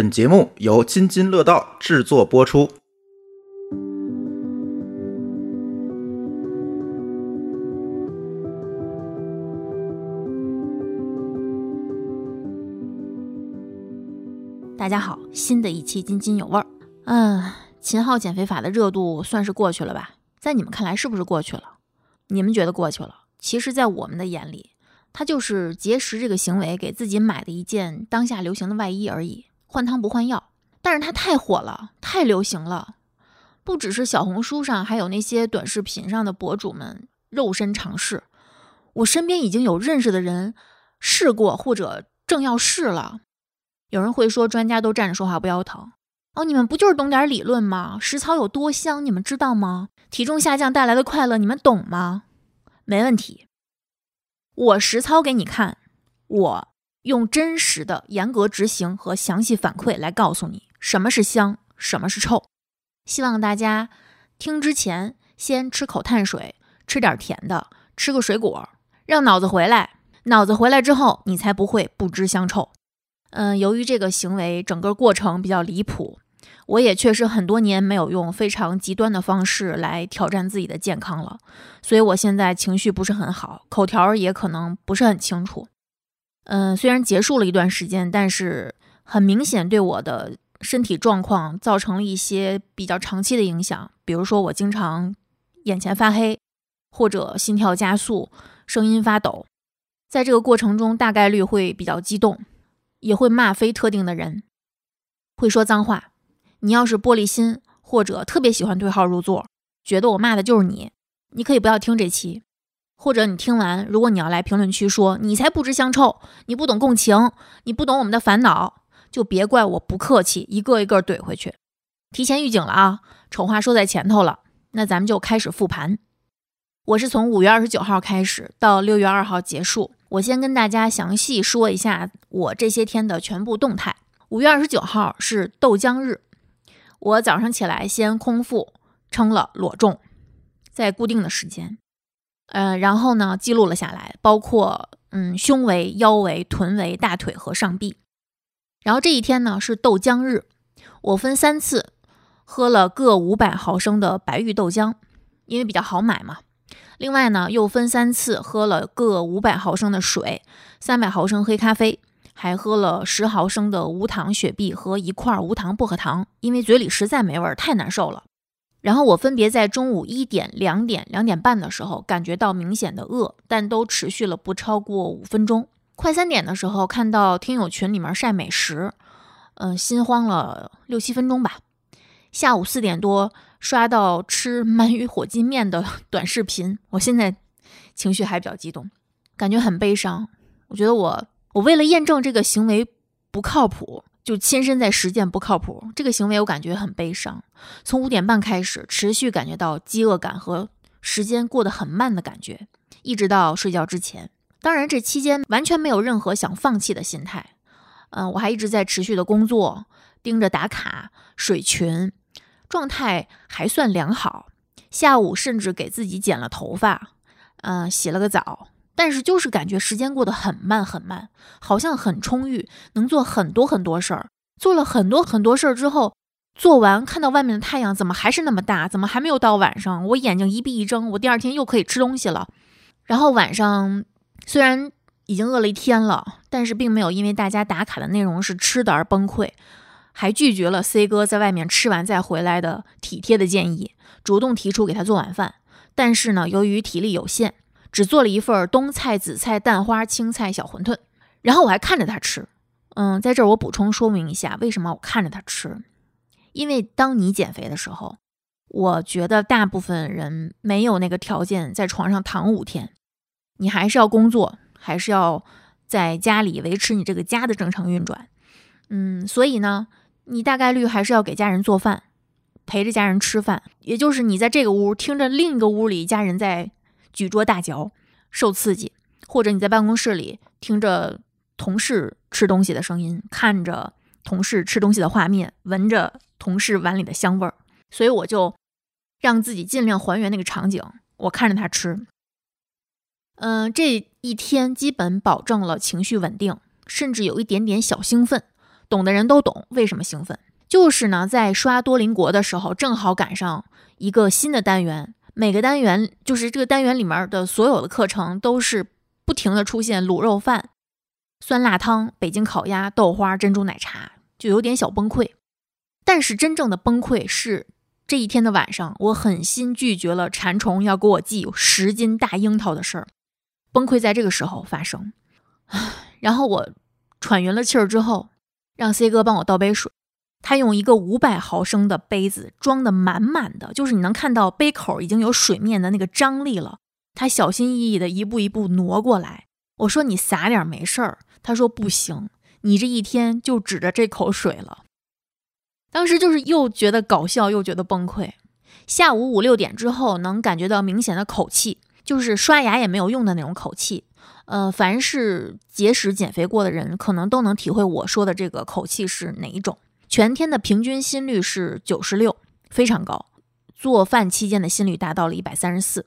本节目由津津乐道制作播出。大家好，新的一期津津有味儿。嗯，秦昊减肥法的热度算是过去了吧？在你们看来是不是过去了？你们觉得过去了？其实，在我们的眼里，他就是节食这个行为给自己买的一件当下流行的外衣而已，换汤不换药。但是它太火了，太流行了，不只是小红书上，还有那些短视频上的博主们肉身尝试。我身边已经有认识的人试过，或者正要试了。有人会说，专家都站着说话不腰疼哦，你们不就是懂点理论吗？食草有多香，你们知道吗？体重下降带来的快乐，你们懂吗？没问题，我实操给你看，我用真实的、严格执行和详细反馈来告诉你什么是香，什么是臭。希望大家听之前先吃口碳水，吃点甜的，吃个水果，让脑子回来。脑子回来之后，你才不会不知香臭。嗯，由于这个行为整个过程比较离谱，我也确实很多年没有用非常极端的方式来挑战自己的健康了，所以我现在情绪不是很好，口条也可能不是很清楚。嗯，虽然结束了一段时间，但是很明显对我的身体状况造成了一些比较长期的影响，比如说我经常眼前发黑，或者心跳加速，声音发抖，在这个过程中大概率会比较激动。也会骂非特定的人，会说脏话。你要是玻璃心，或者特别喜欢对号入座，觉得我骂的就是你，你可以不要听这期。或者你听完，如果你要来评论区说你才不知香臭，你不懂共情，你不懂我们的烦恼，就别怪我不客气，一个一个怼回去。提前预警了啊，丑话说在前头了。那咱们就开始复盘。我是从五月二十九号开始，到六月二号结束。我先跟大家详细说一下我这些天的全部动态。五月二十九号是豆浆日，我早上起来先空腹称了裸重，在固定的时间，呃，然后呢记录了下来，包括嗯胸围、腰围、臀围、大腿和上臂。然后这一天呢是豆浆日，我分三次喝了各五百毫升的白玉豆浆，因为比较好买嘛。另外呢，又分三次喝了各五百毫升的水，三百毫升黑咖啡，还喝了十毫升的无糖雪碧和一块无糖薄荷糖，因为嘴里实在没味儿，太难受了。然后我分别在中午一点、两点、两点半的时候感觉到明显的饿，但都持续了不超过五分钟。快三点的时候看到听友群里面晒美食，嗯，心慌了六七分钟吧。下午四点多。刷到吃鳗鱼火鸡面的 短视频，我现在情绪还比较激动，感觉很悲伤。我觉得我我为了验证这个行为不靠谱，就亲身在实践不靠谱。这个行为我感觉很悲伤。从五点半开始，持续感觉到饥饿感和时间过得很慢的感觉，一直到睡觉之前。当然，这期间完全没有任何想放弃的心态。嗯，我还一直在持续的工作，盯着打卡、水群。状态还算良好，下午甚至给自己剪了头发，嗯，洗了个澡，但是就是感觉时间过得很慢很慢，好像很充裕，能做很多很多事儿。做了很多很多事儿之后，做完看到外面的太阳怎么还是那么大？怎么还没有到晚上？我眼睛一闭一睁，我第二天又可以吃东西了。然后晚上虽然已经饿了一天了，但是并没有因为大家打卡的内容是吃的而崩溃。还拒绝了 C 哥在外面吃完再回来的体贴的建议，主动提出给他做晚饭。但是呢，由于体力有限，只做了一份冬菜、紫菜、蛋花、青菜小馄饨。然后我还看着他吃。嗯，在这儿我补充说明一下，为什么我看着他吃？因为当你减肥的时候，我觉得大部分人没有那个条件在床上躺五天，你还是要工作，还是要在家里维持你这个家的正常运转。嗯，所以呢。你大概率还是要给家人做饭，陪着家人吃饭，也就是你在这个屋听着另一个屋里家人在举桌大嚼，受刺激；或者你在办公室里听着同事吃东西的声音，看着同事吃东西的画面，闻着同事碗里的香味儿。所以我就让自己尽量还原那个场景，我看着他吃。嗯，这一天基本保证了情绪稳定，甚至有一点点小兴奋。懂的人都懂为什么兴奋。就是呢，在刷多邻国的时候，正好赶上一个新的单元，每个单元就是这个单元里面的所有的课程都是不停的出现卤肉饭、酸辣汤、北京烤鸭、豆花、珍珠奶茶，就有点小崩溃。但是真正的崩溃是这一天的晚上，我狠心拒绝了馋虫要给我寄十斤大樱桃的事儿。崩溃在这个时候发生，然后我喘匀了气儿之后，让 C 哥帮我倒杯水。他用一个五百毫升的杯子装的满满的，就是你能看到杯口已经有水面的那个张力了。他小心翼翼的一步一步挪过来。我说：“你撒点没事儿。”他说：“不行，你这一天就指着这口水了。”当时就是又觉得搞笑，又觉得崩溃。下午五六点之后，能感觉到明显的口气，就是刷牙也没有用的那种口气。呃，凡是节食减肥过的人，可能都能体会我说的这个口气是哪一种。全天的平均心率是九十六，非常高。做饭期间的心率达到了一百三十四。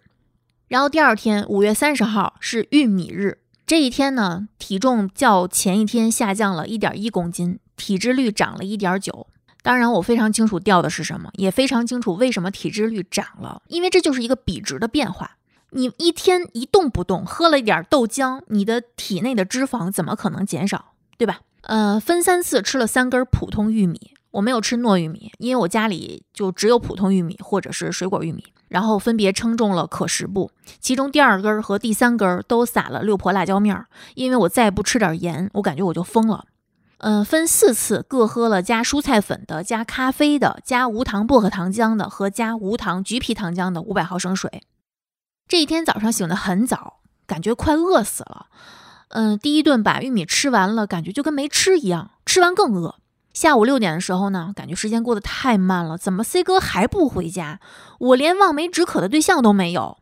然后第二天，五月三十号是玉米日，这一天呢，体重较前一天下降了一点一公斤，体脂率涨了一点九。当然，我非常清楚掉的是什么，也非常清楚为什么体脂率涨了，因为这就是一个比值的变化。你一天一动不动，喝了一点豆浆，你的体内的脂肪怎么可能减少，对吧？呃，分三次吃了三根普通玉米，我没有吃糯玉米，因为我家里就只有普通玉米或者是水果玉米。然后分别称重了可食部，其中第二根和第三根都撒了六婆辣椒面儿，因为我再不吃点盐，我感觉我就疯了。嗯，分四次各喝了加蔬菜粉的、加咖啡的、加无糖薄荷糖浆的和加无糖橘皮糖浆的五百毫升水。这一天早上醒得很早，感觉快饿死了。嗯，第一顿把玉米吃完了，感觉就跟没吃一样。吃完更饿。下午六点的时候呢，感觉时间过得太慢了，怎么 C 哥还不回家？我连望梅止渴的对象都没有。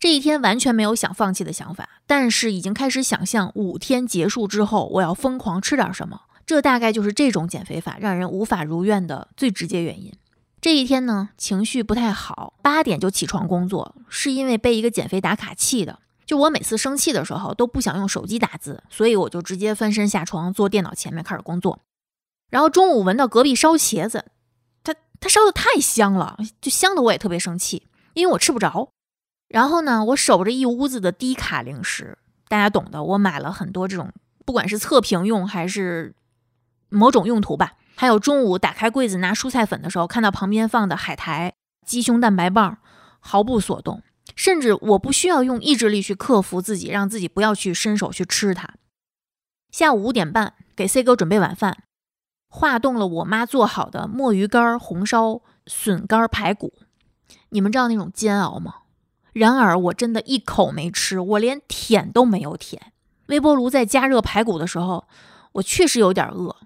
这一天完全没有想放弃的想法，但是已经开始想象五天结束之后我要疯狂吃点什么。这大概就是这种减肥法让人无法如愿的最直接原因。这一天呢，情绪不太好，八点就起床工作，是因为被一个减肥打卡气的。就我每次生气的时候都不想用手机打字，所以我就直接翻身下床，坐电脑前面开始工作。然后中午闻到隔壁烧茄子，他他烧的太香了，就香的我也特别生气，因为我吃不着。然后呢，我守着一屋子的低卡零食，大家懂的。我买了很多这种，不管是测评用还是某种用途吧。还有中午打开柜子拿蔬菜粉的时候，看到旁边放的海苔、鸡胸蛋白棒，毫不所动。甚至我不需要用意志力去克服自己，让自己不要去伸手去吃它。下午五点半给 C 哥准备晚饭，化冻了我妈做好的墨鱼干、红烧笋干、排骨。你们知道那种煎熬吗？然而我真的一口没吃，我连舔都没有舔。微波炉在加热排骨的时候，我确实有点饿。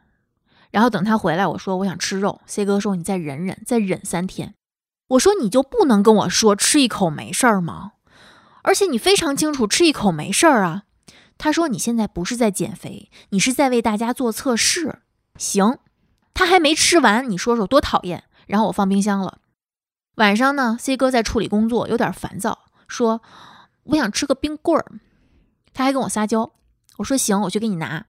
然后等他回来，我说我想吃肉。C 哥说你再忍忍，再忍三天。我说你就不能跟我说吃一口没事儿吗？而且你非常清楚吃一口没事儿啊。他说你现在不是在减肥，你是在为大家做测试。行，他还没吃完，你说说多讨厌。然后我放冰箱了。晚上呢，C 哥在处理工作，有点烦躁，说我想吃个冰棍儿。他还跟我撒娇。我说行，我去给你拿。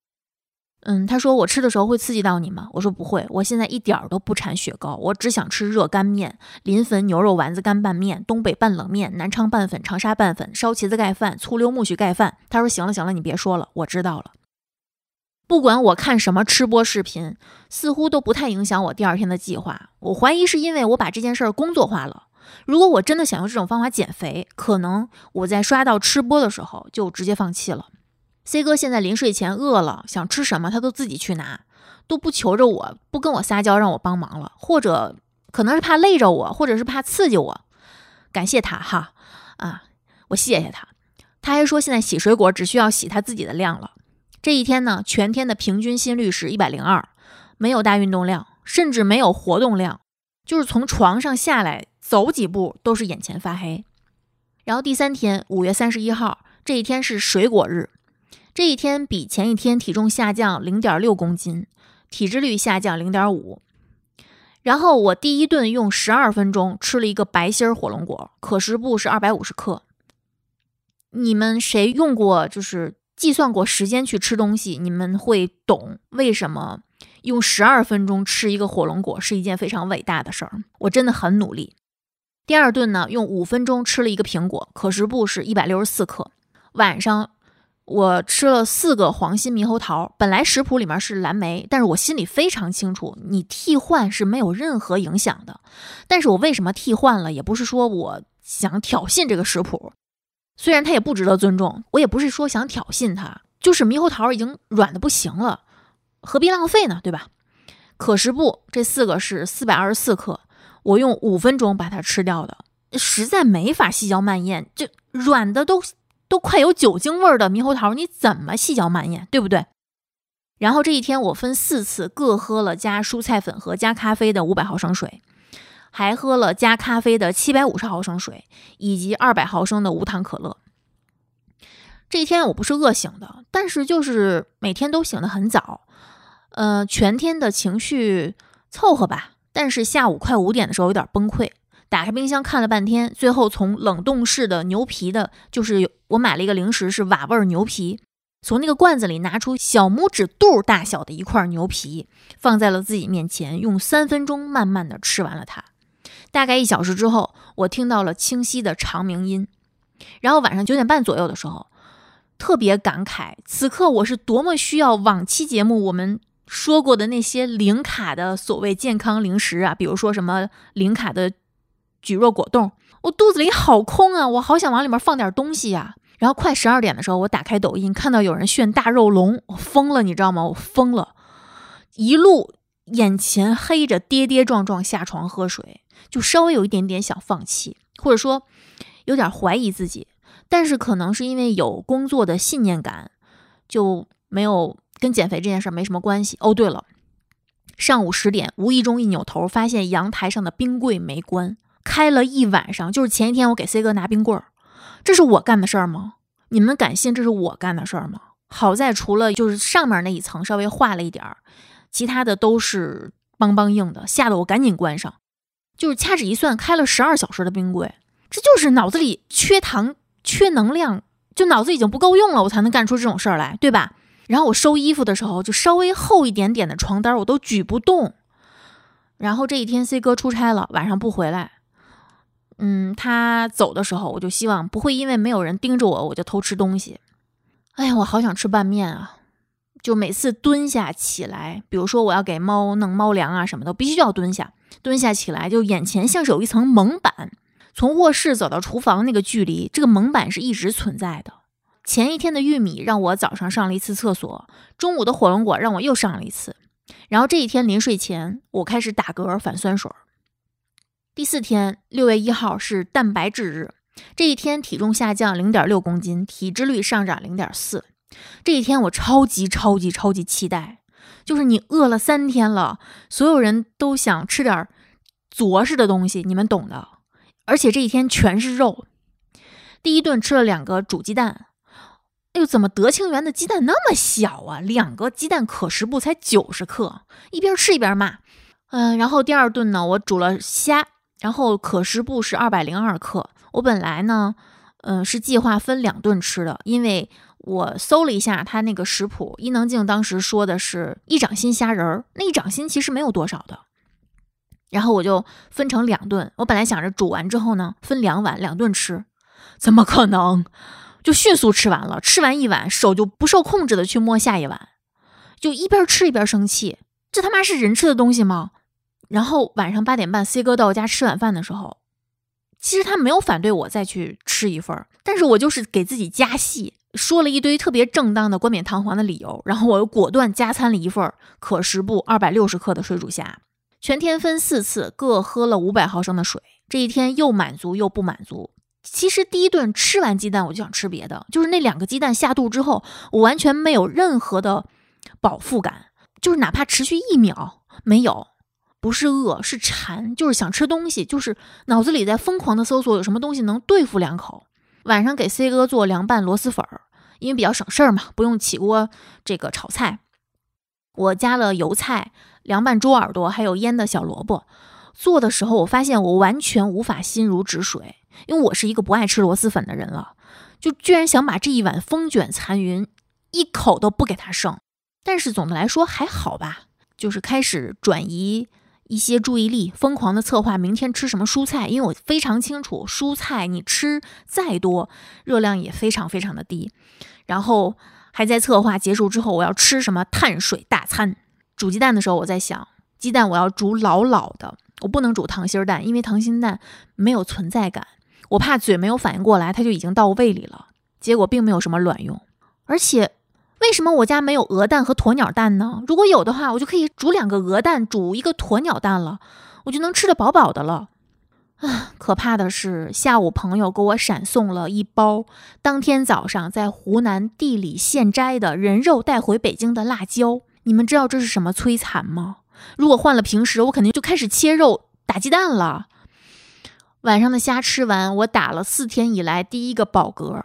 嗯，他说我吃的时候会刺激到你吗？我说不会，我现在一点儿都不馋雪糕，我只想吃热干面、临汾牛肉丸子干拌面、东北拌冷面、南昌拌粉、长沙拌粉、烧茄子盖饭、醋溜木须盖饭。他说行了行了，你别说了，我知道了。不管我看什么吃播视频，似乎都不太影响我第二天的计划。我怀疑是因为我把这件事儿工作化了。如果我真的想用这种方法减肥，可能我在刷到吃播的时候就直接放弃了。C 哥现在临睡前饿了，想吃什么他都自己去拿，都不求着我，不跟我撒娇让我帮忙了，或者可能是怕累着我，或者是怕刺激我。感谢他哈啊，我谢谢他。他还说现在洗水果只需要洗他自己的量了。这一天呢，全天的平均心率是一百零二，没有大运动量，甚至没有活动量，就是从床上下来走几步都是眼前发黑。然后第三天，五月三十一号这一天是水果日。这一天比前一天体重下降零点六公斤，体脂率下降零点五。然后我第一顿用十二分钟吃了一个白心火龙果，可食部是二百五十克。你们谁用过就是计算过时间去吃东西，你们会懂为什么用十二分钟吃一个火龙果是一件非常伟大的事儿。我真的很努力。第二顿呢，用五分钟吃了一个苹果，可食部是一百六十四克。晚上我吃了四个黄心猕猴桃，本来食谱里面是蓝莓，但是我心里非常清楚，你替换是没有任何影响的。但是我为什么替换了，也不是说我想挑衅这个食谱，虽然它也不值得尊重，我也不是说想挑衅它，就是猕猴桃已经软的不行了，何必浪费呢？对吧？可食部这四个是四百二十四克。我用五分钟把它吃掉的，实在没法细嚼慢咽，这软的都都快有酒精味儿的猕猴桃，你怎么细嚼慢咽，对不对？然后这一天我分四次各喝了加蔬菜粉和加咖啡的五百毫升水，还喝了加咖啡的七百五十毫升水以及二百毫升的无糖可乐。这一天我不是饿醒的，但是就是每天都醒得很早，呃，全天的情绪凑合吧。但是下午快五点的时候有点崩溃，打开冰箱看了半天，最后从冷冻室的牛皮的，就是我买了一个零食是瓦味牛皮，从那个罐子里拿出小拇指肚大小的一块牛皮，放在了自己面前，用三分钟慢慢的吃完了它。大概一小时之后，我听到了清晰的长鸣音，然后晚上九点半左右的时候，特别感慨，此刻我是多么需要往期节目我们。说过的那些零卡的所谓健康零食啊，比如说什么零卡的蒟蒻果冻，我肚子里好空啊，我好想往里面放点东西呀。然后快十二点的时候，我打开抖音，看到有人炫大肉龙，我疯了，你知道吗？我疯了，一路眼前黑着，跌跌撞撞下床喝水，就稍微有一点点想放弃，或者说有点怀疑自己，但是可能是因为有工作的信念感，就没有。跟减肥这件事没什么关系哦。对了，上午十点，无意中一扭头，发现阳台上的冰柜没关，开了一晚上。就是前一天我给 C 哥拿冰棍儿，这是我干的事儿吗？你们敢信这是我干的事儿吗？好在除了就是上面那一层稍微化了一点儿，其他的都是邦邦硬的，吓得我赶紧关上。就是掐指一算，开了十二小时的冰柜，这就是脑子里缺糖、缺能量，就脑子已经不够用了，我才能干出这种事儿来，对吧？然后我收衣服的时候，就稍微厚一点点的床单我都举不动。然后这一天 C 哥出差了，晚上不回来。嗯，他走的时候，我就希望不会因为没有人盯着我，我就偷吃东西。哎呀，我好想吃拌面啊！就每次蹲下起来，比如说我要给猫弄猫粮啊什么的，必须要蹲下。蹲下起来，就眼前像是有一层蒙板。从卧室走到厨房那个距离，这个蒙板是一直存在的。前一天的玉米让我早上上了一次厕所，中午的火龙果让我又上了一次，然后这一天临睡前我开始打嗝反酸水。第四天六月一号是蛋白质日，这一天体重下降零点六公斤，体脂率上涨零点四。这一天我超级超级超级期待，就是你饿了三天了，所有人都想吃点着实的东西，你们懂的。而且这一天全是肉，第一顿吃了两个煮鸡蛋。哎呦，怎么德清园的鸡蛋那么小啊？两个鸡蛋可食部才九十克，一边吃一边骂。嗯，然后第二顿呢，我煮了虾，然后可食部是二百零二克。我本来呢，嗯，是计划分两顿吃的，因为我搜了一下他那个食谱，伊能静当时说的是一掌心虾仁儿，那一掌心其实没有多少的。然后我就分成两顿，我本来想着煮完之后呢，分两碗两顿吃，怎么可能？就迅速吃完了，吃完一碗，手就不受控制的去摸下一碗，就一边吃一边生气，这他妈是人吃的东西吗？然后晚上八点半，C 哥到我家吃晚饭的时候，其实他没有反对我再去吃一份，但是我就是给自己加戏，说了一堆特别正当的冠冕堂皇的理由，然后我又果断加餐了一份可食部二百六十克的水煮虾，全天分四次，各喝了五百毫升的水，这一天又满足又不满足。其实第一顿吃完鸡蛋，我就想吃别的。就是那两个鸡蛋下肚之后，我完全没有任何的饱腹感，就是哪怕持续一秒没有，不是饿，是馋，就是想吃东西，就是脑子里在疯狂的搜索有什么东西能对付两口。晚上给 C 哥做凉拌螺蛳粉儿，因为比较省事儿嘛，不用起锅这个炒菜。我加了油菜、凉拌猪耳朵，还有腌的小萝卜。做的时候，我发现我完全无法心如止水。因为我是一个不爱吃螺蛳粉的人了，就居然想把这一碗风卷残云一口都不给他剩。但是总的来说还好吧，就是开始转移一些注意力，疯狂的策划明天吃什么蔬菜，因为我非常清楚，蔬菜你吃再多，热量也非常非常的低。然后还在策划结束之后我要吃什么碳水大餐。煮鸡蛋的时候，我在想，鸡蛋我要煮老老的，我不能煮溏心蛋，因为溏心蛋没有存在感，我怕嘴没有反应过来，它就已经到胃里了，结果并没有什么卵用，而且。为什么我家没有鹅蛋和鸵鸟蛋呢？如果有的话，我就可以煮两个鹅蛋，煮一个鸵鸟蛋了，我就能吃得饱饱的了。啊，可怕的是，下午朋友给我闪送了一包当天早上在湖南地里现摘的人肉带回北京的辣椒。你们知道这是什么摧残吗？如果换了平时，我肯定就开始切肉打鸡蛋了。晚上的虾吃完，我打了四天以来第一个饱嗝。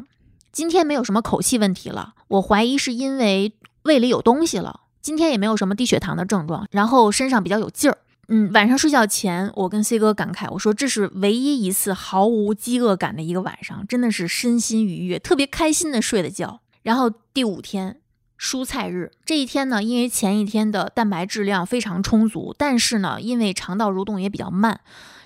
今天没有什么口气问题了，我怀疑是因为胃里有东西了。今天也没有什么低血糖的症状，然后身上比较有劲儿。嗯，晚上睡觉前，我跟 C 哥感慨，我说这是唯一一次毫无饥饿感的一个晚上，真的是身心愉悦，特别开心的睡的觉。然后第五天，蔬菜日这一天呢，因为前一天的蛋白质量非常充足，但是呢，因为肠道蠕动也比较慢，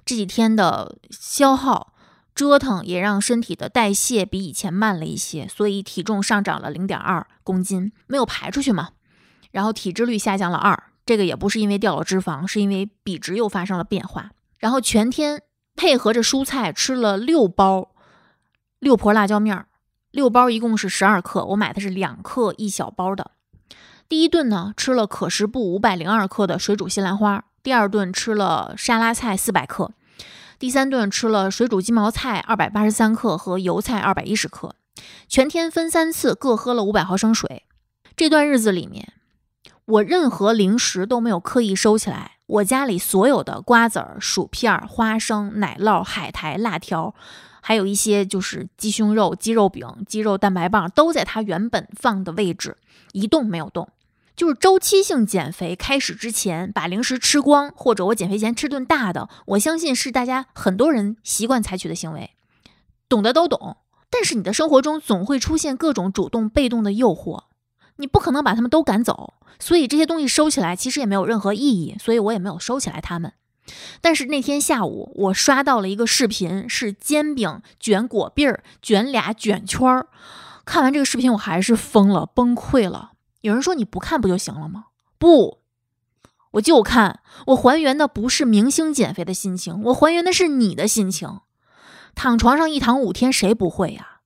这几天的消耗。折腾也让身体的代谢比以前慢了一些，所以体重上涨了零点二公斤，没有排出去嘛。然后体脂率下降了二，这个也不是因为掉了脂肪，是因为比值又发生了变化。然后全天配合着蔬菜吃了六包六婆辣椒面儿，六包一共是十二克，我买的是两克一小包的。第一顿呢吃了可食部五百零二克的水煮西兰花，第二顿吃了沙拉菜四百克。第三顿吃了水煮鸡毛菜二百八十三克和油菜二百一十克，全天分三次各喝了五百毫升水。这段日子里面，我任何零食都没有刻意收起来。我家里所有的瓜子儿、薯片、花生、奶酪、海苔、辣条，还有一些就是鸡胸肉、鸡肉饼、鸡肉蛋白棒，都在它原本放的位置，一动没有动。就是周期性减肥开始之前，把零食吃光，或者我减肥前吃顿大的，我相信是大家很多人习惯采取的行为，懂的都懂。但是你的生活中总会出现各种主动被动的诱惑，你不可能把他们都赶走，所以这些东西收起来其实也没有任何意义，所以我也没有收起来它们。但是那天下午，我刷到了一个视频，是煎饼卷果篦儿，卷俩卷圈儿。看完这个视频，我还是疯了，崩溃了。有人说你不看不就行了吗？不，我就看。我还原的不是明星减肥的心情，我还原的是你的心情。躺床上一躺五天，谁不会呀？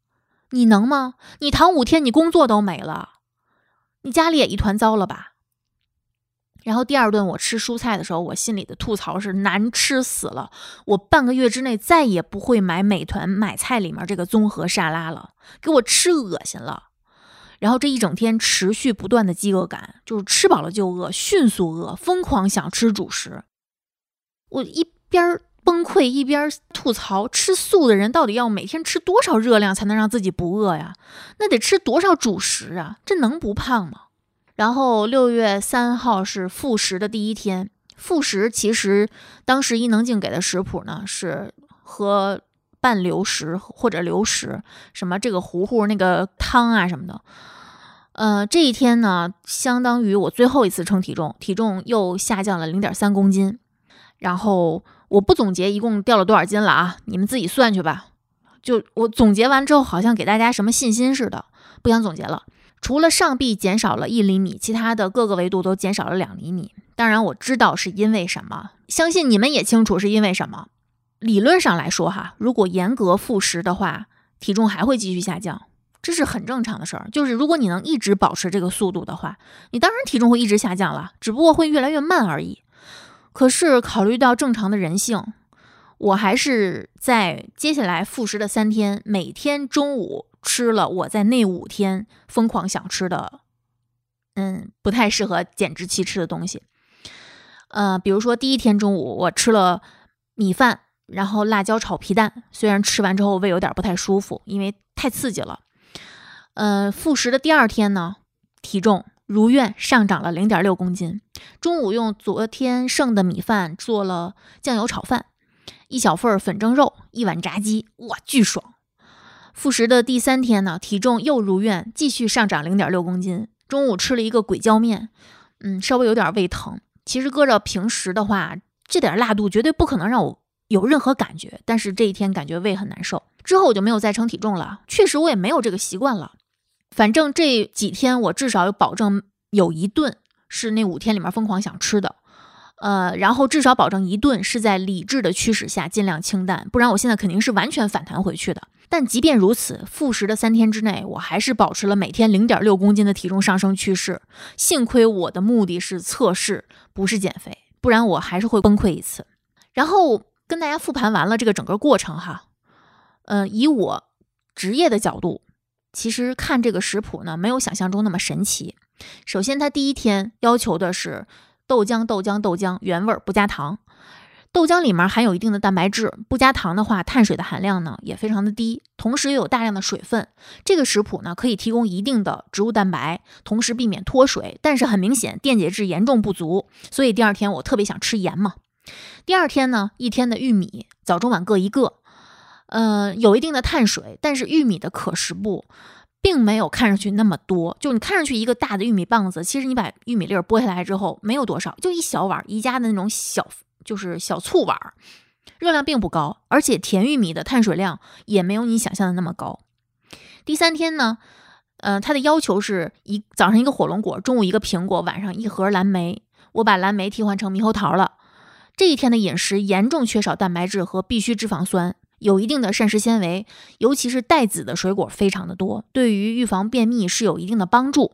你能吗？你躺五天，你工作都没了，你家里也一团糟了吧？然后第二顿我吃蔬菜的时候，我心里的吐槽是难吃死了。我半个月之内再也不会买美团买菜里面这个综合沙拉了，给我吃恶心了。然后这一整天持续不断的饥饿感，就是吃饱了就饿，迅速饿，疯狂想吃主食。我一边崩溃一边吐槽：吃素的人到底要每天吃多少热量才能让自己不饿呀？那得吃多少主食啊？这能不胖吗？然后六月三号是复食的第一天，复食其实当时伊能静给的食谱呢是喝。半流食或者流食，什么这个糊糊那个汤啊什么的，呃，这一天呢，相当于我最后一次称体重，体重又下降了零点三公斤。然后我不总结一共掉了多少斤了啊，你们自己算去吧。就我总结完之后，好像给大家什么信心似的，不想总结了。除了上臂减少了一厘米，其他的各个维度都减少了两厘米。当然我知道是因为什么，相信你们也清楚是因为什么。理论上来说，哈，如果严格复食的话，体重还会继续下降，这是很正常的事儿。就是如果你能一直保持这个速度的话，你当然体重会一直下降了，只不过会越来越慢而已。可是考虑到正常的人性，我还是在接下来复食的三天，每天中午吃了我在那五天疯狂想吃的，嗯，不太适合减脂期吃的东西。呃，比如说第一天中午我吃了米饭。然后辣椒炒皮蛋，虽然吃完之后胃有点不太舒服，因为太刺激了。呃，复食的第二天呢，体重如愿上涨了零点六公斤。中午用昨天剩的米饭做了酱油炒饭，一小份粉蒸肉，一碗炸鸡，哇，巨爽。复食的第三天呢，体重又如愿继续上涨零点六公斤。中午吃了一个鬼椒面，嗯，稍微有点胃疼。其实搁着平时的话，这点辣度绝对不可能让我有任何感觉。但是这一天感觉胃很难受，之后我就没有再称体重了。确实我也没有这个习惯了。反正这几天我至少有保证有一顿是那五天里面疯狂想吃的。呃，然后至少保证一顿是在理智的驱使下尽量清淡，不然我现在肯定是完全反弹回去的。但即便如此，复食的三天之内，我还是保持了每天零点六公斤的体重上升趋势。幸亏我的目的是测试，不是减肥，不然我还是会崩溃一次。然后跟大家复盘完了这个整个过程哈，嗯，以我职业的角度，其实看这个食谱呢，没有想象中那么神奇。首先，它第一天要求的是。豆浆，豆浆，豆浆，原味不加糖。豆浆里面含有一定的蛋白质，不加糖的话，碳水的含量呢也非常的低，同时又有大量的水分。这个食谱呢可以提供一定的植物蛋白，同时避免脱水。但是很明显，电解质严重不足，所以第二天我特别想吃盐嘛。第二天呢，一天的玉米，早中晚各一个，嗯，有一定的碳水，但是玉米的可食部。并没有看上去那么多，就你看上去一个大的玉米棒子，其实你把玉米粒儿剥下来之后，没有多少，就一小碗宜家的那种小，就是小醋碗，热量并不高，而且甜玉米的碳水量也没有你想象的那么高。第三天呢，呃，它的要求是一早上一个火龙果，中午一个苹果，晚上一盒蓝莓，我把蓝莓替换成猕猴桃了。这一天的饮食严重缺少蛋白质和必需脂肪酸。有一定的膳食纤维，尤其是带籽的水果非常的多，对于预防便秘是有一定的帮助。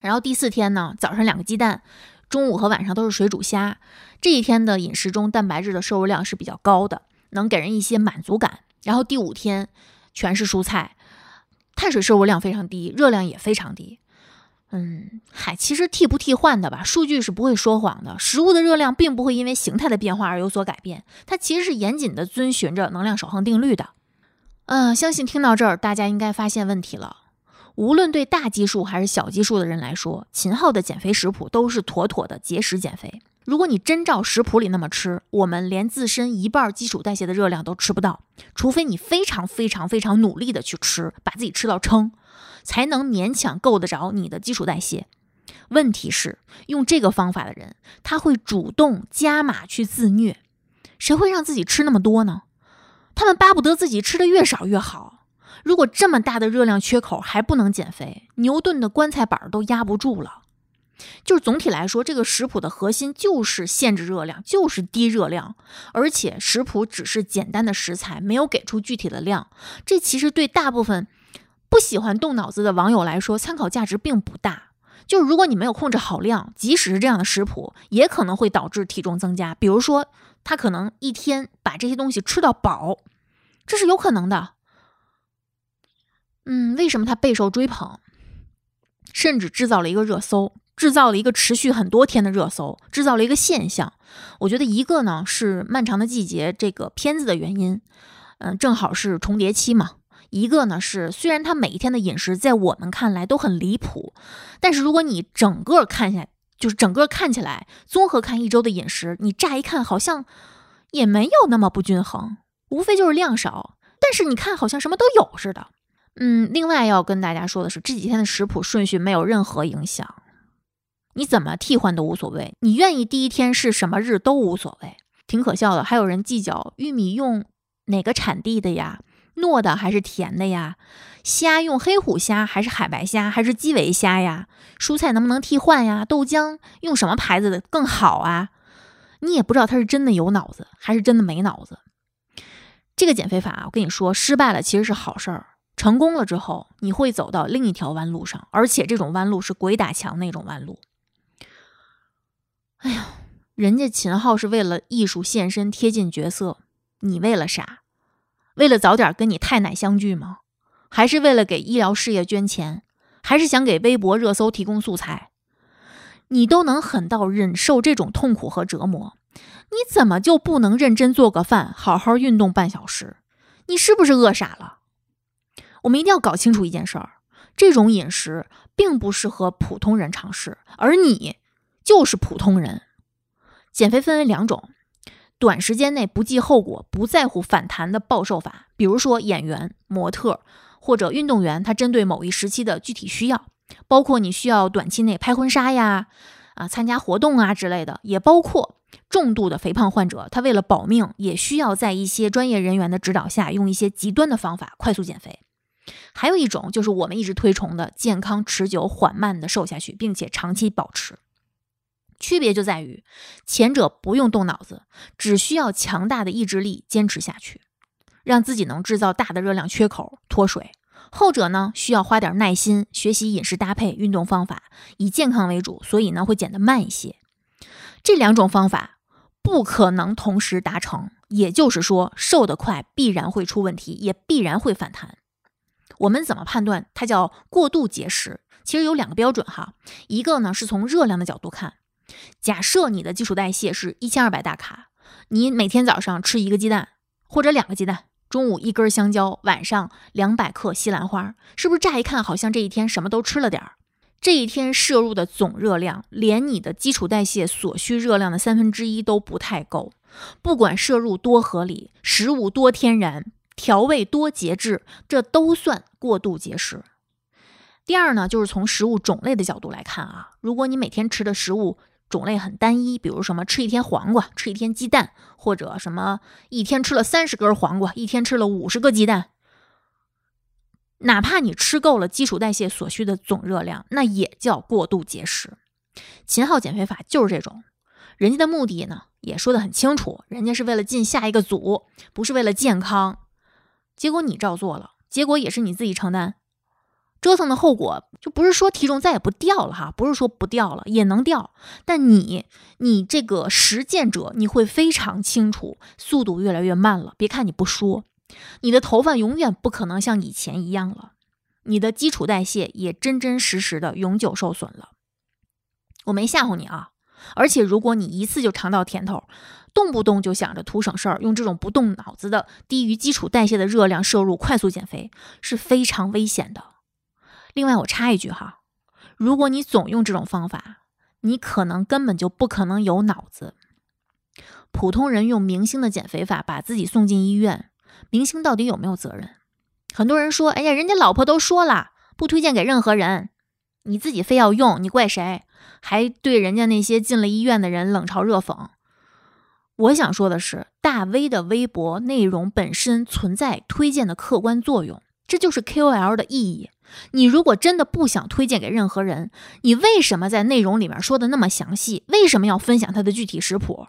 然后第四天呢，早上两个鸡蛋，中午和晚上都是水煮虾。这一天的饮食中，蛋白质的摄入量是比较高的，能给人一些满足感。然后第五天全是蔬菜，碳水摄入量非常低，热量也非常低。嗯，嗨，其实替不替换的吧，数据是不会说谎的。食物的热量并不会因为形态的变化而有所改变，它其实是严谨的遵循着能量守恒定律的。嗯，相信听到这儿，大家应该发现问题了。无论对大基数还是小基数的人来说，秦昊的减肥食谱都是妥妥的节食减肥。如果你真照食谱里那么吃，我们连自身一半基础代谢的热量都吃不到，除非你非常非常非常努力的去吃，把自己吃到撑。才能勉强够得着你的基础代谢。问题是，用这个方法的人，他会主动加码去自虐。谁会让自己吃那么多呢？他们巴不得自己吃的越少越好。如果这么大的热量缺口还不能减肥，牛顿的棺材板都压不住了。就是总体来说，这个食谱的核心就是限制热量，就是低热量，而且食谱只是简单的食材，没有给出具体的量。这其实对大部分。不喜欢动脑子的网友来说，参考价值并不大。就是如果你没有控制好量，即使是这样的食谱，也可能会导致体重增加。比如说，他可能一天把这些东西吃到饱，这是有可能的。嗯，为什么他备受追捧，甚至制造了一个热搜，制造了一个持续很多天的热搜，制造了一个现象？我觉得一个呢是《漫长的季节》这个片子的原因，嗯，正好是重叠期嘛。一个呢是，虽然他每一天的饮食在我们看来都很离谱，但是如果你整个看下，就是整个看起来，综合看一周的饮食，你乍一看好像也没有那么不均衡，无非就是量少，但是你看好像什么都有似的。嗯，另外要跟大家说的是，这几天的食谱顺序没有任何影响，你怎么替换都无所谓，你愿意第一天是什么日都无所谓，挺可笑的。还有人计较玉米用哪个产地的呀？糯的还是甜的呀？虾用黑虎虾还是海白虾还是基围虾呀？蔬菜能不能替换呀？豆浆用什么牌子的更好啊？你也不知道他是真的有脑子还是真的没脑子。这个减肥法，我跟你说，失败了其实是好事儿，成功了之后你会走到另一条弯路上，而且这种弯路是鬼打墙那种弯路。哎呀，人家秦昊是为了艺术献身，贴近角色，你为了啥？为了早点跟你太奶相聚吗？还是为了给医疗事业捐钱？还是想给微博热搜提供素材？你都能狠到忍受这种痛苦和折磨，你怎么就不能认真做个饭，好好运动半小时？你是不是饿傻了？我们一定要搞清楚一件事儿：这种饮食并不适合普通人尝试，而你就是普通人。减肥分为两种。短时间内不计后果、不在乎反弹的暴瘦法，比如说演员、模特或者运动员，他针对某一时期的具体需要，包括你需要短期内拍婚纱呀、啊参加活动啊之类的，也包括重度的肥胖患者，他为了保命，也需要在一些专业人员的指导下，用一些极端的方法快速减肥。还有一种就是我们一直推崇的健康、持久、缓慢的瘦下去，并且长期保持。区别就在于，前者不用动脑子，只需要强大的意志力坚持下去，让自己能制造大的热量缺口脱水；后者呢，需要花点耐心，学习饮食搭配、运动方法，以健康为主，所以呢会减得慢一些。这两种方法不可能同时达成，也就是说，瘦得快必然会出问题，也必然会反弹。我们怎么判断它叫过度节食？其实有两个标准哈，一个呢是从热量的角度看。假设你的基础代谢是一千二百大卡，你每天早上吃一个鸡蛋或者两个鸡蛋，中午一根香蕉，晚上两百克西兰花，是不是乍一看好像这一天什么都吃了点儿？这一天摄入的总热量，连你的基础代谢所需热量的三分之一都不太够。不管摄入多合理，食物多天然，调味多节制，这都算过度节食。第二呢，就是从食物种类的角度来看啊，如果你每天吃的食物，种类很单一，比如什么吃一天黄瓜，吃一天鸡蛋，或者什么一天吃了三十根黄瓜，一天吃了五十个鸡蛋。哪怕你吃够了基础代谢所需的总热量，那也叫过度节食。秦昊减肥法就是这种，人家的目的呢也说得很清楚，人家是为了进下一个组，不是为了健康。结果你照做了，结果也是你自己承担。折腾的后果就不是说体重再也不掉了哈，不是说不掉了也能掉，但你你这个实践者你会非常清楚，速度越来越慢了。别看你不说，你的头发永远不可能像以前一样了，你的基础代谢也真真实实的永久受损了。我没吓唬你啊，而且如果你一次就尝到甜头，动不动就想着图省事儿，用这种不动脑子的低于基础代谢的热量摄入快速减肥，是非常危险的。另外，我插一句哈，如果你总用这种方法，你可能根本就不可能有脑子。普通人用明星的减肥法把自己送进医院，明星到底有没有责任？很多人说，哎呀，人家老婆都说了，不推荐给任何人，你自己非要用，你怪谁？还对人家那些进了医院的人冷嘲热讽。我想说的是，大 V 的微博内容本身存在推荐的客观作用，这就是 KOL 的意义。你如果真的不想推荐给任何人，你为什么在内容里面说的那么详细？为什么要分享它的具体食谱？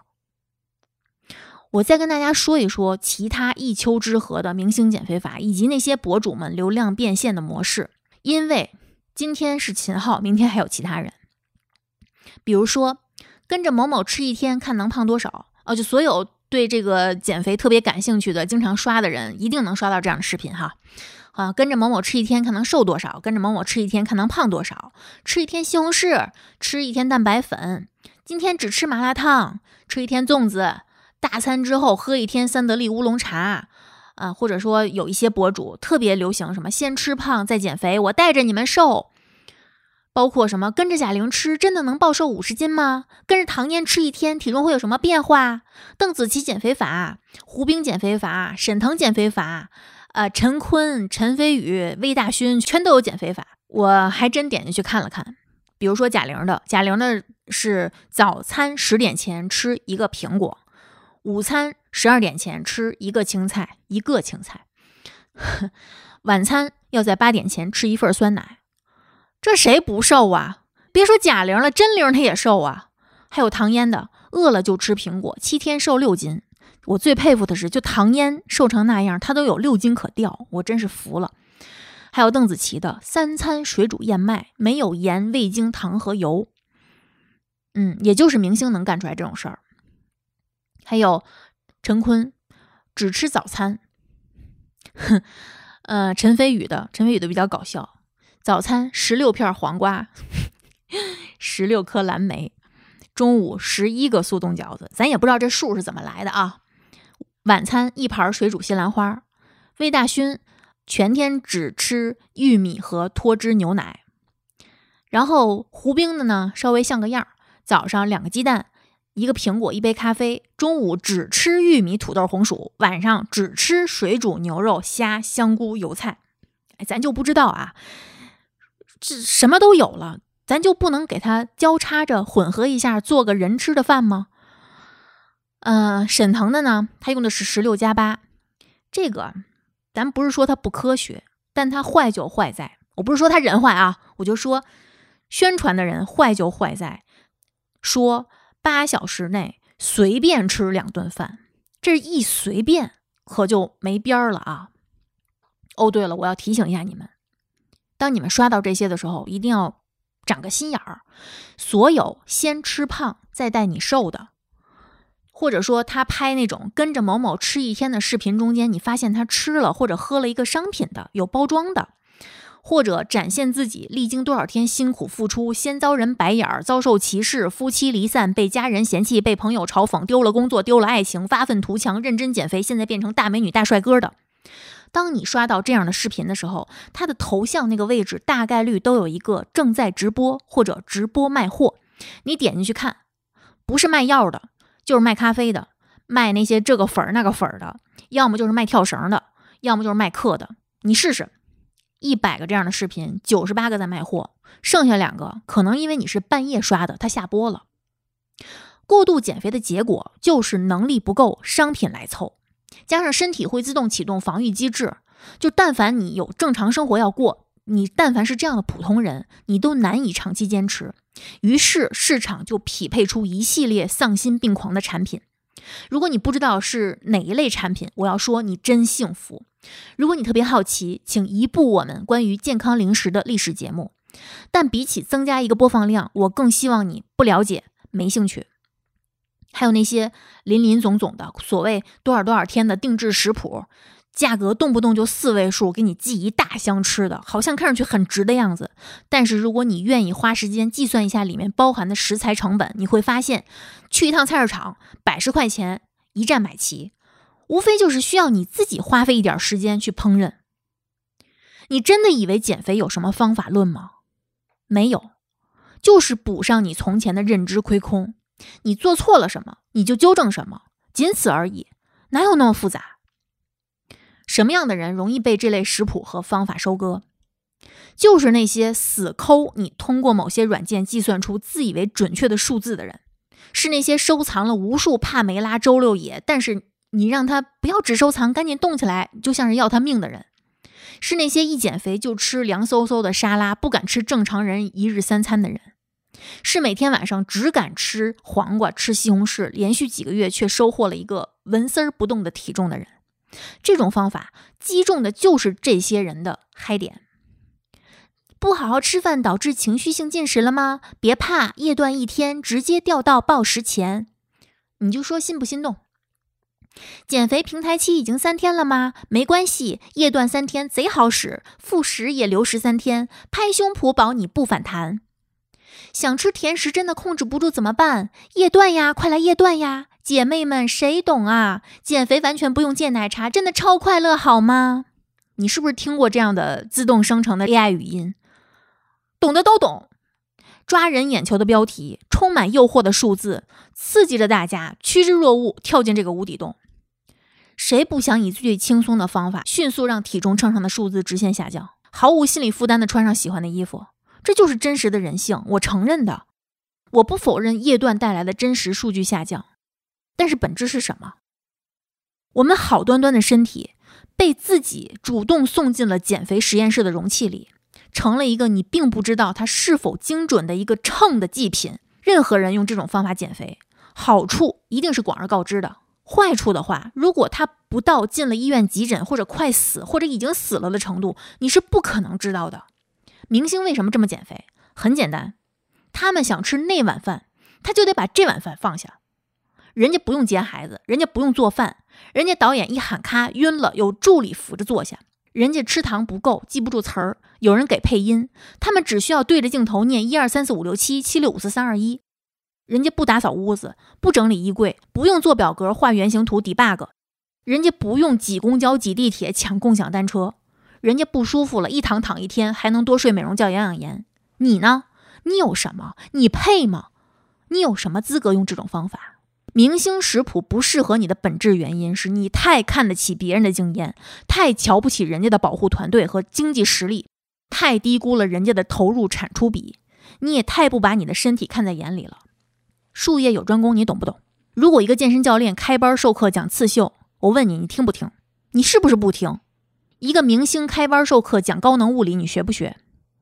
我再跟大家说一说其他一丘之貉的明星减肥法，以及那些博主们流量变现的模式。因为今天是秦昊，明天还有其他人。比如说，跟着某某吃一天，看能胖多少。哦，就所有对这个减肥特别感兴趣的、经常刷的人，一定能刷到这样的视频哈。啊，跟着某某吃一天，看能瘦多少；跟着某某吃一天，看能胖多少。吃一天西红柿，吃一天蛋白粉。今天只吃麻辣烫，吃一天粽子。大餐之后喝一天三得利乌龙茶。啊，或者说有一些博主特别流行什么先吃胖再减肥，我带着你们瘦。包括什么跟着贾玲吃，真的能暴瘦五十斤吗？跟着唐嫣吃一天，体重会有什么变化？邓紫棋减肥法，胡兵减肥法，沈腾减肥法。啊，陈坤、陈飞宇、魏大勋全都有减肥法，我还真点进去看了看。比如说贾玲的，贾玲的是早餐十点前吃一个苹果，午餐十二点前吃一个青菜，一个青菜，晚餐要在八点前吃一份酸奶。这谁不瘦啊？别说贾玲了，真玲她也瘦啊。还有唐嫣的，饿了就吃苹果，七天瘦六斤。我最佩服的是，就唐嫣瘦成那样，她都有六斤可掉，我真是服了。还有邓紫棋的三餐水煮燕麦，没有盐、味精、糖和油。嗯，也就是明星能干出来这种事儿。还有陈坤只吃早餐，哼，呃，陈飞宇的，陈飞宇的比较搞笑，早餐十六片黄瓜，十六颗蓝莓，中午十一个速冻饺子，咱也不知道这数是怎么来的啊。晚餐一盘水煮西兰花，魏大勋全天只吃玉米和脱脂牛奶，然后胡兵的呢稍微像个样儿，早上两个鸡蛋，一个苹果，一杯咖啡，中午只吃玉米、土豆、红薯，晚上只吃水煮牛肉、虾、香菇、油菜。哎，咱就不知道啊，这什么都有了，咱就不能给他交叉着混合一下，做个人吃的饭吗？呃，沈腾的呢，他用的是十六加八，这个咱不是说它不科学，但它坏就坏在，我不是说他人坏啊，我就说宣传的人坏就坏在说。八小时内随便吃两顿饭，这一随便可就没边儿了啊！哦，对了，我要提醒一下你们，当你们刷到这些的时候，一定要长个心眼儿。所有先吃胖再带你瘦的，或者说他拍那种跟着某某吃一天的视频，中间你发现他吃了或者喝了一个商品的，有包装的。或者展现自己历经多少天辛苦付出，先遭人白眼儿，遭受歧视，夫妻离散，被家人嫌弃，被朋友嘲讽，丢了工作，丢了爱情，发愤图强，认真减肥，现在变成大美女大帅哥的。当你刷到这样的视频的时候，他的头像那个位置大概率都有一个正在直播或者直播卖货。你点进去看，不是卖药的，就是卖咖啡的，卖那些这个粉儿那个粉儿的，要么就是卖跳绳的，要么就是卖课的。你试试。一百个这样的视频，九十八个在卖货，剩下两个可能因为你是半夜刷的，它下播了。过度减肥的结果就是能力不够，商品来凑，加上身体会自动启动防御机制。就但凡你有正常生活要过，你但凡是这样的普通人，你都难以长期坚持。于是市场就匹配出一系列丧心病狂的产品。如果你不知道是哪一类产品，我要说你真幸福。如果你特别好奇，请移步我们关于健康零食的历史节目。但比起增加一个播放量，我更希望你不了解、没兴趣。还有那些林林总总的所谓多少多少天的定制食谱，价格动不动就四位数，给你寄一大箱吃的，好像看上去很值的样子。但是如果你愿意花时间计算一下里面包含的食材成本，你会发现，去一趟菜市场，百十块钱一站买齐。无非就是需要你自己花费一点时间去烹饪。你真的以为减肥有什么方法论吗？没有，就是补上你从前的认知亏空。你做错了什么，你就纠正什么，仅此而已，哪有那么复杂？什么样的人容易被这类食谱和方法收割？就是那些死抠你通过某些软件计算出自以为准确的数字的人，是那些收藏了无数帕梅拉周六野，但是。你让他不要只收藏，赶紧动起来，就像是要他命的人，是那些一减肥就吃凉飕飕的沙拉，不敢吃正常人一日三餐的人，是每天晚上只敢吃黄瓜、吃西红柿，连续几个月却收获了一个纹丝儿不动的体重的人。这种方法击中的就是这些人的嗨点。不好好吃饭导致情绪性进食了吗？别怕，夜断一天直接掉到暴食前，你就说心不心动？减肥平台期已经三天了吗？没关系，夜断三天贼好使，复食也留十三天，拍胸脯保你不反弹。想吃甜食真的控制不住怎么办？夜断呀，快来夜断呀！姐妹们，谁懂啊？减肥完全不用戒奶茶，真的超快乐，好吗？你是不是听过这样的自动生成的 AI 语音？懂的都懂。抓人眼球的标题，充满诱惑的数字，刺激着大家趋之若鹜，跳进这个无底洞。谁不想以最轻松的方法，迅速让体重秤上的数字直线下降，毫无心理负担的穿上喜欢的衣服？这就是真实的人性，我承认的。我不否认夜断带来的真实数据下降，但是本质是什么？我们好端端的身体被自己主动送进了减肥实验室的容器里，成了一个你并不知道它是否精准的一个秤的祭品。任何人用这种方法减肥，好处一定是广而告之的。坏处的话，如果他不到进了医院急诊或者快死或者已经死了的程度，你是不可能知道的。明星为什么这么减肥？很简单，他们想吃那碗饭，他就得把这碗饭放下。人家不用接孩子，人家不用做饭，人家导演一喊咔晕了，有助理扶着坐下。人家吃糖不够，记不住词儿，有人给配音。他们只需要对着镜头念一二三四五六七七六五四三二一。人家不打扫屋子，不整理衣柜，不用做表格、画原型图、debug，人家不用挤公交、挤地铁、抢共享单车，人家不舒服了，一躺躺一天，还能多睡美容觉、养养颜。你呢？你有什么？你配吗？你有什么资格用这种方法？明星食谱不适合你的本质原因是你太看得起别人的经验，太瞧不起人家的保护团队和经济实力，太低估了人家的投入产出比，你也太不把你的身体看在眼里了。术业有专攻，你懂不懂？如果一个健身教练开班授课讲刺绣，我问你，你听不听？你是不是不听？一个明星开班授课讲高能物理，你学不学？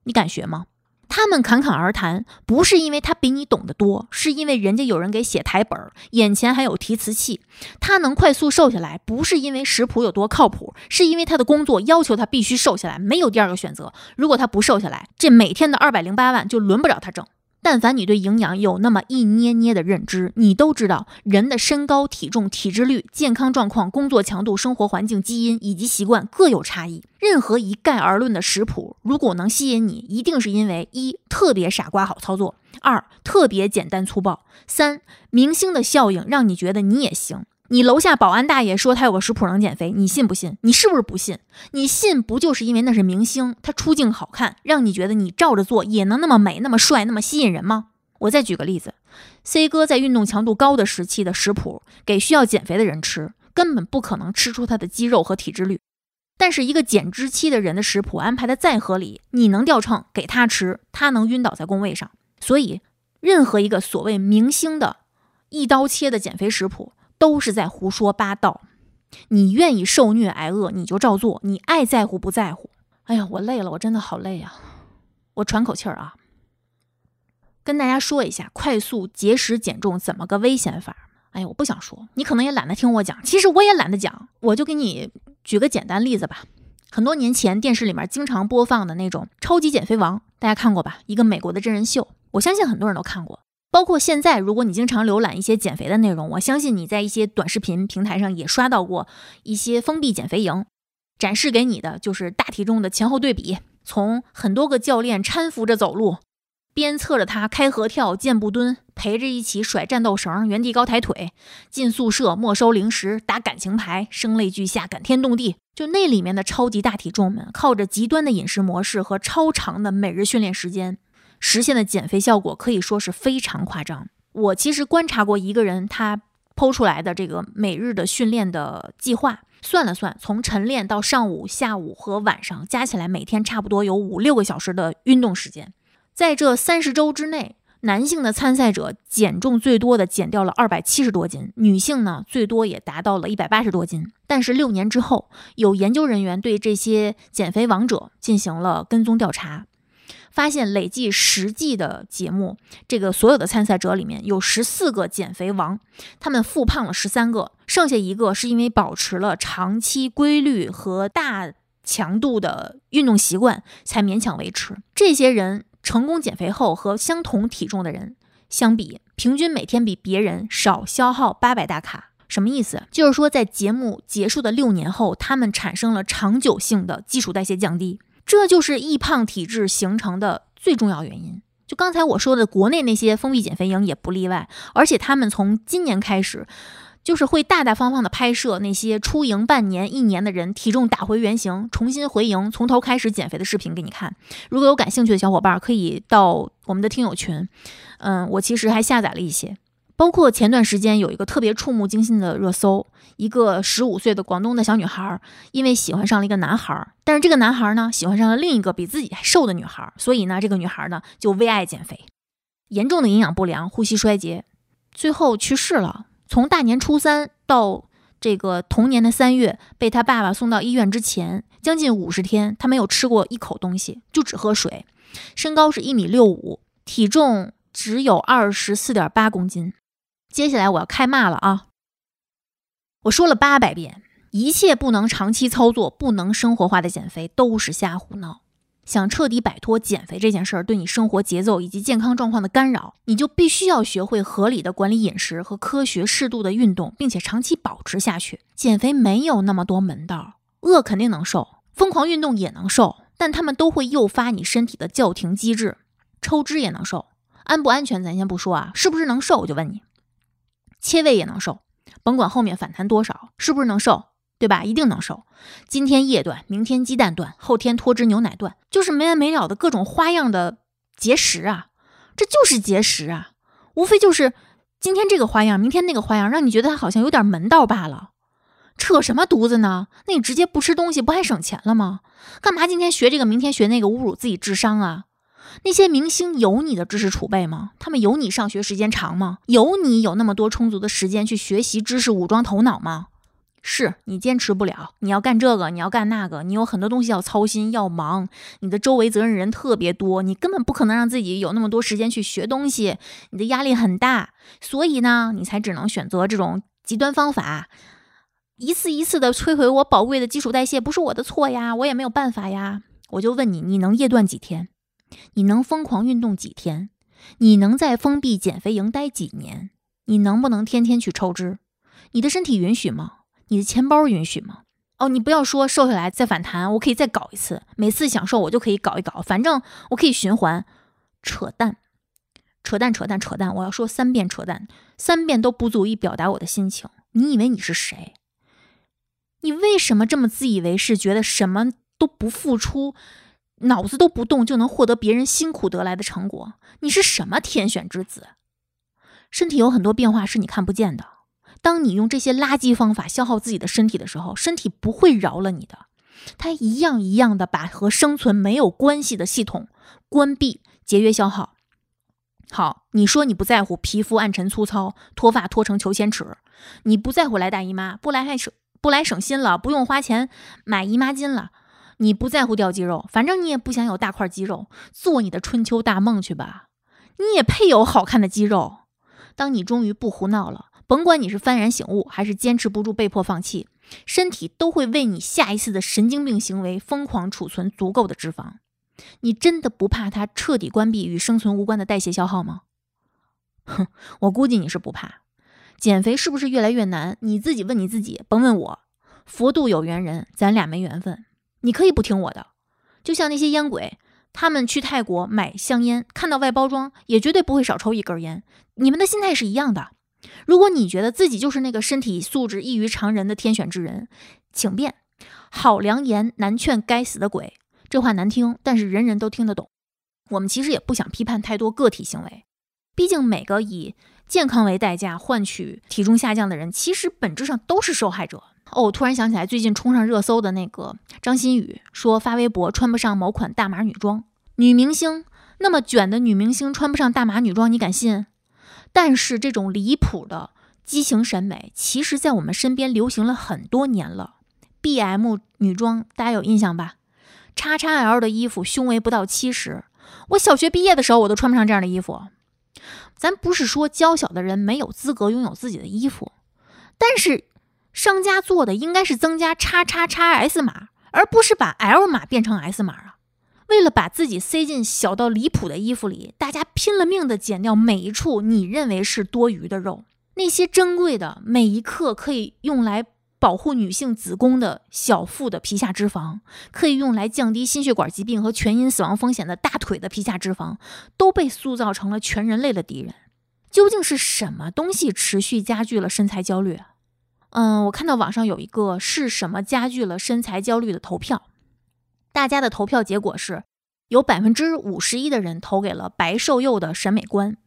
你敢学吗？他们侃侃而谈，不是因为他比你懂得多，是因为人家有人给写台本儿，眼前还有提词器。他能快速瘦下来，不是因为食谱有多靠谱，是因为他的工作要求他必须瘦下来，没有第二个选择。如果他不瘦下来，这每天的二百零八万就轮不着他挣。但凡你对营养有那么一捏捏的认知，你都知道人的身高、体重、体脂率、健康状况、工作强度、生活环境、基因以及习惯各有差异。任何一概而论的食谱，如果能吸引你，一定是因为一特别傻瓜好操作，二特别简单粗暴，三明星的效应让你觉得你也行。你楼下保安大爷说他有个食谱能减肥，你信不信？你是不是不信？你信不就是因为那是明星，他出镜好看，让你觉得你照着做也能那么美、那么帅、那么吸引人吗？我再举个例子，C 哥在运动强度高的时期的食谱给需要减肥的人吃，根本不可能吃出他的肌肉和体脂率。但是一个减脂期的人的食谱安排的再合理，你能掉秤给他吃，他能晕倒在工位上。所以，任何一个所谓明星的一刀切的减肥食谱。都是在胡说八道。你愿意受虐挨饿，你就照做；你爱在乎不在乎。哎呀，我累了，我真的好累啊！我喘口气儿啊，跟大家说一下快速节食减重怎么个危险法。哎呀，我不想说，你可能也懒得听我讲。其实我也懒得讲，我就给你举个简单例子吧。很多年前电视里面经常播放的那种《超级减肥王》，大家看过吧？一个美国的真人秀，我相信很多人都看过。包括现在，如果你经常浏览一些减肥的内容，我相信你在一些短视频平台上也刷到过一些封闭减肥营，展示给你的就是大体重的前后对比，从很多个教练搀扶着走路，鞭策着他开合跳、健步蹲，陪着一起甩战斗绳、原地高抬腿，进宿舍没收零食、打感情牌、声泪俱下、感天动地。就那里面的超级大体重们，靠着极端的饮食模式和超长的每日训练时间。实现的减肥效果可以说是非常夸张。我其实观察过一个人，他剖出来的这个每日的训练的计划，算了算，从晨练到上午、下午和晚上，加起来每天差不多有五六个小时的运动时间。在这三十周之内，男性的参赛者减重最多的减掉了二百七十多斤，女性呢最多也达到了一百八十多斤。但是六年之后，有研究人员对这些减肥王者进行了跟踪调查。发现累计十季的节目，这个所有的参赛者里面有十四个减肥王，他们复胖了十三个，剩下一个是因为保持了长期规律和大强度的运动习惯才勉强维持。这些人成功减肥后和相同体重的人相比，平均每天比别人少消耗八百大卡。什么意思？就是说在节目结束的六年后，他们产生了长久性的基础代谢降低。这就是易胖体质形成的最重要原因。就刚才我说的，国内那些封闭减肥营也不例外。而且他们从今年开始，就是会大大方方的拍摄那些出营半年、一年的人体重打回原形、重新回营、从头开始减肥的视频给你看。如果有感兴趣的小伙伴，可以到我们的听友群。嗯，我其实还下载了一些。包括前段时间有一个特别触目惊心的热搜，一个十五岁的广东的小女孩，因为喜欢上了一个男孩，但是这个男孩呢喜欢上了另一个比自己还瘦的女孩，所以呢这个女孩呢就为爱减肥，严重的营养不良、呼吸衰竭，最后去世了。从大年初三到这个同年的三月，被他爸爸送到医院之前，将近五十天，他没有吃过一口东西，就只喝水。身高是一米六五，体重只有二十四点八公斤。接下来我要开骂了啊！我说了八百遍，一切不能长期操作、不能生活化的减肥都是瞎胡闹。想彻底摆脱减肥这件事儿对你生活节奏以及健康状况的干扰，你就必须要学会合理的管理饮食和科学适度的运动，并且长期保持下去。减肥没有那么多门道，饿肯定能瘦，疯狂运动也能瘦，但他们都会诱发你身体的叫停机制。抽脂也能瘦，安不安全咱先不说啊，是不是能瘦我就问你。切胃也能瘦，甭管后面反弹多少，是不是能瘦？对吧？一定能瘦。今天叶断，明天鸡蛋断，后天脱脂牛奶断，就是没完没了的各种花样的节食啊！这就是节食啊，无非就是今天这个花样，明天那个花样，让你觉得他好像有点门道罢了。扯什么犊子呢？那你直接不吃东西，不还省钱了吗？干嘛今天学这个，明天学那个，侮辱自己智商啊？那些明星有你的知识储备吗？他们有你上学时间长吗？有你有那么多充足的时间去学习知识、武装头脑吗？是你坚持不了，你要干这个，你要干那个，你有很多东西要操心，要忙，你的周围责任人特别多，你根本不可能让自己有那么多时间去学东西，你的压力很大，所以呢，你才只能选择这种极端方法，一次一次的摧毁我宝贵的基础代谢，不是我的错呀，我也没有办法呀。我就问你，你能夜断几天？你能疯狂运动几天？你能在封闭减肥营待几年？你能不能天天去抽脂？你的身体允许吗？你的钱包允许吗？哦，你不要说瘦下来再反弹，我可以再搞一次，每次想瘦我就可以搞一搞，反正我可以循环。扯淡，扯淡，扯淡，扯淡！我要说三遍扯淡，三遍都不足以表达我的心情。你以为你是谁？你为什么这么自以为是，觉得什么都不付出，脑子都不动就能获得别人辛苦得来的成果？你是什么天选之子？身体有很多变化是你看不见的。当你用这些垃圾方法消耗自己的身体的时候，身体不会饶了你的，它一样一样的把和生存没有关系的系统关闭、节约消耗。好，你说你不在乎皮肤暗沉粗糙、脱发脱成裘千尺，你不在乎来大姨妈，不来还省不来省心了，不用花钱买姨妈巾了，你不在乎掉肌肉，反正你也不想有大块肌肉，做你的春秋大梦去吧，你也配有好看的肌肉。当你终于不胡闹了。甭管你是幡然醒悟，还是坚持不住被迫放弃，身体都会为你下一次的神经病行为疯狂储存足够的脂肪。你真的不怕它彻底关闭与生存无关的代谢消耗吗？哼，我估计你是不怕。减肥是不是越来越难？你自己问你自己，甭问我。佛度有缘人，咱俩没缘分。你可以不听我的，就像那些烟鬼，他们去泰国买香烟，看到外包装也绝对不会少抽一根烟。你们的心态是一样的。如果你觉得自己就是那个身体素质异于常人的天选之人，请便。好良言难劝该死的鬼，这话难听，但是人人都听得懂。我们其实也不想批判太多个体行为，毕竟每个以健康为代价换取体重下降的人，其实本质上都是受害者。哦，我突然想起来，最近冲上热搜的那个张馨予说发微博穿不上某款大码女装，女明星那么卷的女明星穿不上大码女装，你敢信？但是这种离谱的畸形审美，其实在我们身边流行了很多年了。B M 女装大家有印象吧？叉叉 L 的衣服胸围不到七十，我小学毕业的时候我都穿不上这样的衣服。咱不是说娇小的人没有资格拥有自己的衣服，但是商家做的应该是增加叉叉叉 S 码，而不是把 L 码变成 S 码啊。为了把自己塞进小到离谱的衣服里，大家拼了命的减掉每一处你认为是多余的肉。那些珍贵的每一克可以用来保护女性子宫的小腹的皮下脂肪，可以用来降低心血管疾病和全因死亡风险的大腿的皮下脂肪，都被塑造成了全人类的敌人。究竟是什么东西持续加剧了身材焦虑？嗯，我看到网上有一个是什么加剧了身材焦虑的投票。大家的投票结果是，有百分之五十一的人投给了白瘦幼的审美观，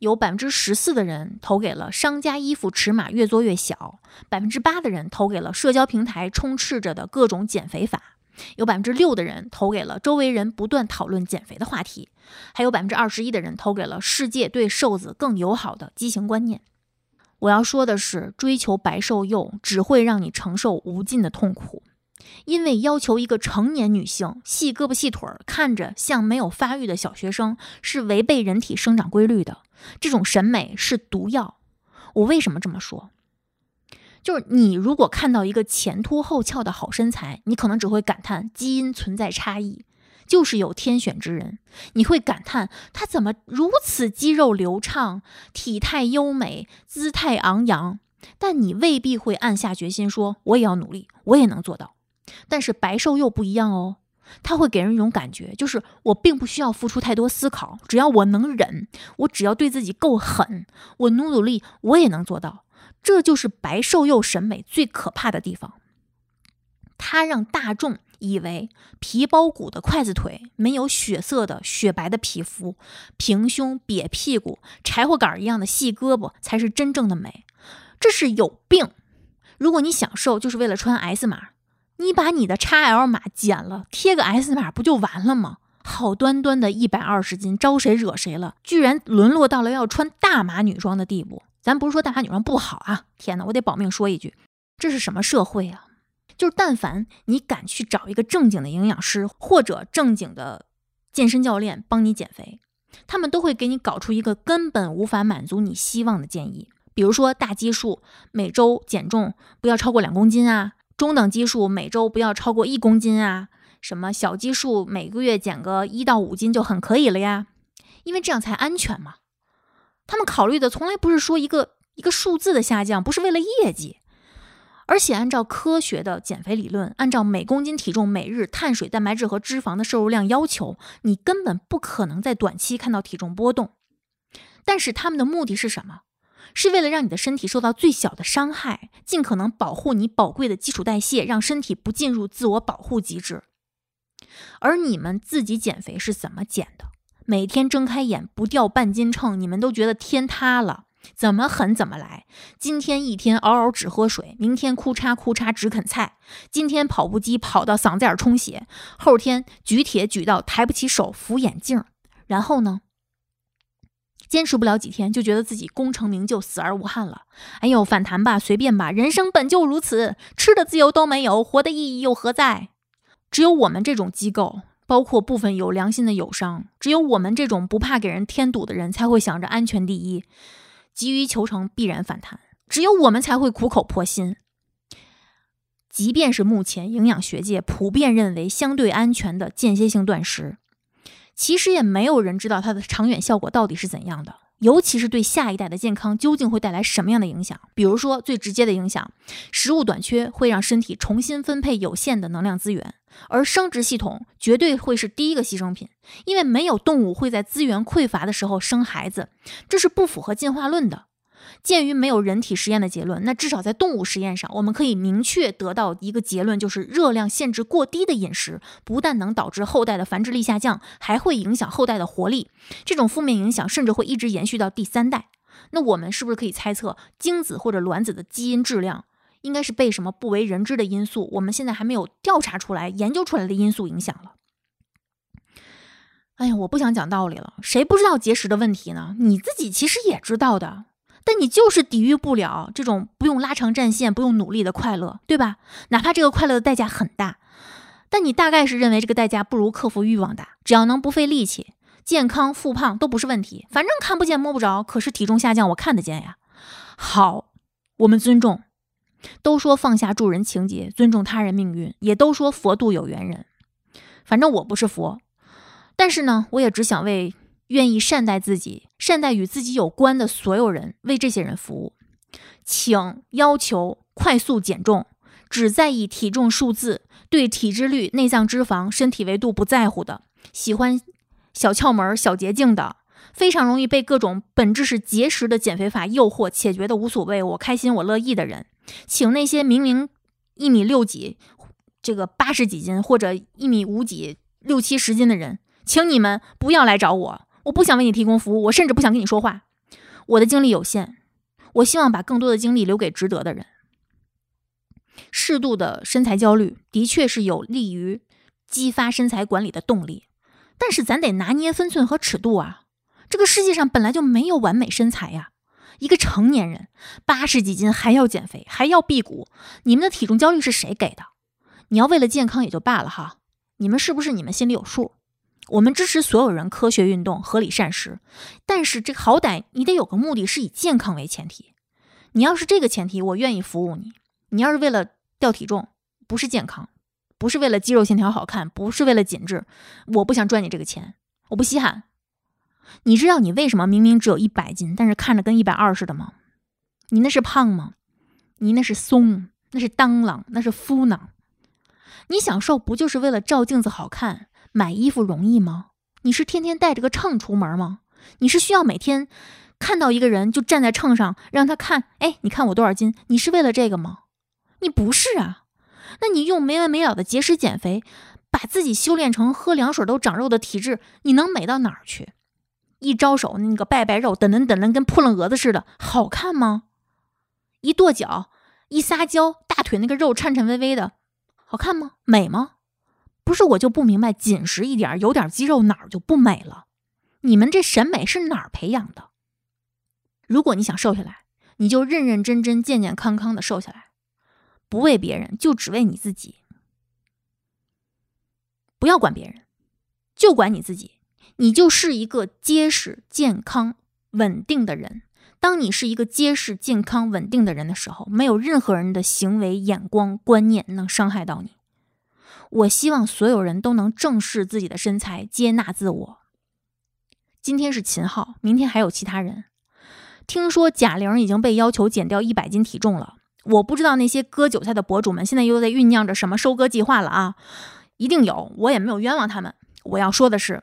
有百分之十四的人投给了商家衣服尺码越做越小，百分之八的人投给了社交平台充斥着的各种减肥法，有百分之六的人投给了周围人不断讨论减肥的话题，还有百分之二十一的人投给了世界对瘦子更友好的畸形观念。我要说的是，追求白瘦幼只会让你承受无尽的痛苦。因为要求一个成年女性细胳膊细腿儿，看着像没有发育的小学生，是违背人体生长规律的。这种审美是毒药。我为什么这么说？就是你如果看到一个前凸后翘的好身材，你可能只会感叹基因存在差异，就是有天选之人。你会感叹他怎么如此肌肉流畅、体态优美、姿态昂扬，但你未必会暗下决心说：“我也要努力，我也能做到。”但是白瘦幼不一样哦，他会给人一种感觉，就是我并不需要付出太多思考，只要我能忍，我只要对自己够狠，我努努力，我也能做到。这就是白瘦幼审美最可怕的地方，它让大众以为皮包骨的筷子腿，没有血色的雪白的皮肤，平胸瘪屁股，柴火杆一样的细胳膊才是真正的美，这是有病。如果你想瘦，就是为了穿 S 码，你把你的 XL 码剪了，贴个 S 码不就完了吗？好端端的一百二十斤，招谁惹谁了？居然沦落到了要穿大码女装的地步。咱不是说大码女装不好啊！天哪，我得保命说一句，这是什么社会啊？就是但凡你敢去找一个正经的营养师或者正经的健身教练帮你减肥，他们都会给你搞出一个根本无法满足你希望的建议。比如说大基数每周减重不要超过两公斤啊，中等基数每周不要超过一公斤啊。什么小基数每个月减个一到五斤就很可以了呀，因为这样才安全嘛。他们考虑的从来不是说一个一个数字的下降，不是为了业绩，而且按照科学的减肥理论，按照每公斤体重每日碳水、蛋白质和脂肪的摄入量要求，你根本不可能在短期看到体重波动。但是他们的目的是什么？是为了让你的身体受到最小的伤害，尽可能保护你宝贵的基础代谢，让身体不进入自我保护机制。而你们自己减肥是怎么减的？每天睁开眼不掉半斤秤，你们都觉得天塌了。怎么狠怎么来。今天一天嗷嗷只喝水，明天哭嚓哭嚓只啃菜。今天跑步机跑到嗓子眼充血，后天举铁举到抬不起手扶眼镜。然后呢？坚持不了几天，就觉得自己功成名就，死而无憾了。哎呦，反弹吧，随便吧，人生本就如此，吃的自由都没有，活的意义又何在？只有我们这种机构，包括部分有良心的友商，只有我们这种不怕给人添堵的人，才会想着安全第一，急于求成必然反弹。只有我们才会苦口婆心。即便是目前营养学界普遍认为相对安全的间歇性断食，其实也没有人知道它的长远效果到底是怎样的。尤其是对下一代的健康究竟会带来什么样的影响？比如说最直接的影响，食物短缺会让身体重新分配有限的能量资源，而生殖系统绝对会是第一个牺牲品，因为没有动物会在资源匮乏的时候生孩子，这是不符合进化论的。鉴于没有人体实验的结论，那至少在动物实验上，我们可以明确得到一个结论，就是热量限制过低的饮食不但能导致后代的繁殖力下降，还会影响后代的活力。这种负面影响甚至会一直延续到第三代。那我们是不是可以猜测，精子或者卵子的基因质量应该是被什么不为人知的因素，我们现在还没有调查出来、研究出来的因素影响了？哎呀，我不想讲道理了，谁不知道节食的问题呢？你自己其实也知道的。但你就是抵御不了这种不用拉长战线、不用努力的快乐，对吧？哪怕这个快乐的代价很大，但你大概是认为这个代价不如克服欲望大。只要能不费力气，健康复胖都不是问题。反正看不见摸不着，可是体重下降我看得见呀。好，我们尊重。都说放下助人情节，尊重他人命运，也都说佛度有缘人。反正我不是佛，但是呢，我也只想为。愿意善待自己、善待与自己有关的所有人，为这些人服务。请要求快速减重，只在意体重数字，对体脂率、内脏脂肪、身体维度不在乎的，喜欢小窍门、小捷径的，非常容易被各种本质是节食的减肥法诱惑且觉得无所谓、我开心我乐意的人，请那些明明一米六几、这个八十几斤或者一米五几、六七十斤的人，请你们不要来找我。我不想为你提供服务，我甚至不想跟你说话。我的精力有限，我希望把更多的精力留给值得的人。适度的身材焦虑的确是有利于激发身材管理的动力，但是咱得拿捏分寸和尺度啊！这个世界上本来就没有完美身材呀。一个成年人八十几斤还要减肥，还要辟谷，你们的体重焦虑是谁给的？你要为了健康也就罢了哈，你们是不是你们心里有数？我们支持所有人科学运动、合理膳食，但是这好歹你得有个目的，是以健康为前提。你要是这个前提，我愿意服务你。你要是为了掉体重，不是健康，不是为了肌肉线条好看，不是为了紧致，我不想赚你这个钱，我不稀罕。你知道你为什么明明只有一百斤，但是看着跟一百二似的吗？你那是胖吗？你那是松，那是当啷，那是敷囊。你想瘦，不就是为了照镜子好看？买衣服容易吗？你是天天带着个秤出门吗？你是需要每天看到一个人就站在秤上让他看，哎，你看我多少斤？你是为了这个吗？你不是啊，那你用没完没了的节食减肥，把自己修炼成喝凉水都长肉的体质，你能美到哪儿去？一招手那个拜拜肉，噔噔噔噔，跟扑棱蛾子似的，好看吗？一跺脚，一撒娇，大腿那个肉颤颤巍巍的，好看吗？美吗？不是我就不明白，紧实一点，有点肌肉哪儿就不美了？你们这审美是哪儿培养的？如果你想瘦下来，你就认认真真、健健康康的瘦下来，不为别人，就只为你自己。不要管别人，就管你自己。你就是一个结实、健康、稳定的人。当你是一个结实、健康、稳定的人的时候，没有任何人的行为、眼光、观念能伤害到你。我希望所有人都能正视自己的身材，接纳自我。今天是秦昊，明天还有其他人。听说贾玲已经被要求减掉一百斤体重了。我不知道那些割韭菜的博主们现在又在酝酿着什么收割计划了啊！一定有，我也没有冤枉他们。我要说的是。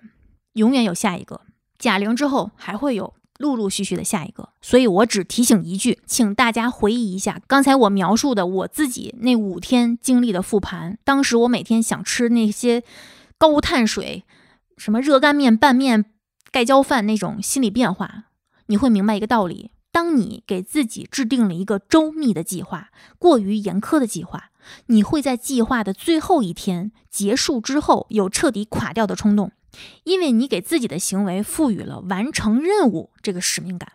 永远有下一个贾玲之后，还会有陆陆续续的下一个，所以我只提醒一句，请大家回忆一下刚才我描述的我自己那五天经历的复盘。当时我每天想吃那些高碳水，什么热干面、拌面、盖浇饭那种心理变化，你会明白一个道理：当你给自己制定了一个周密的计划，过于严苛的计划，你会在计划的最后一天结束之后有彻底垮掉的冲动。因为你给自己的行为赋予了完成任务这个使命感，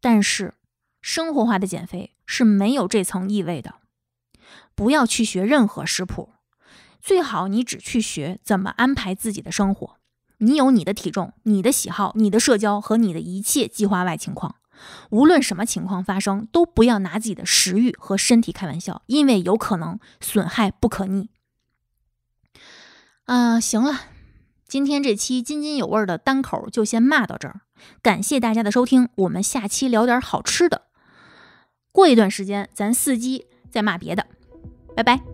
但是生活化的减肥是没有这层意味的。不要去学任何食谱，最好你只去学怎么安排自己的生活。你有你的体重、你的喜好、你的社交和你的一切计划外情况。无论什么情况发生，都不要拿自己的食欲和身体开玩笑，因为有可能损害不可逆。啊，行了。今天这期津津有味的单口就先骂到这儿，感谢大家的收听，我们下期聊点好吃的。过一段时间咱伺机再骂别的，拜拜。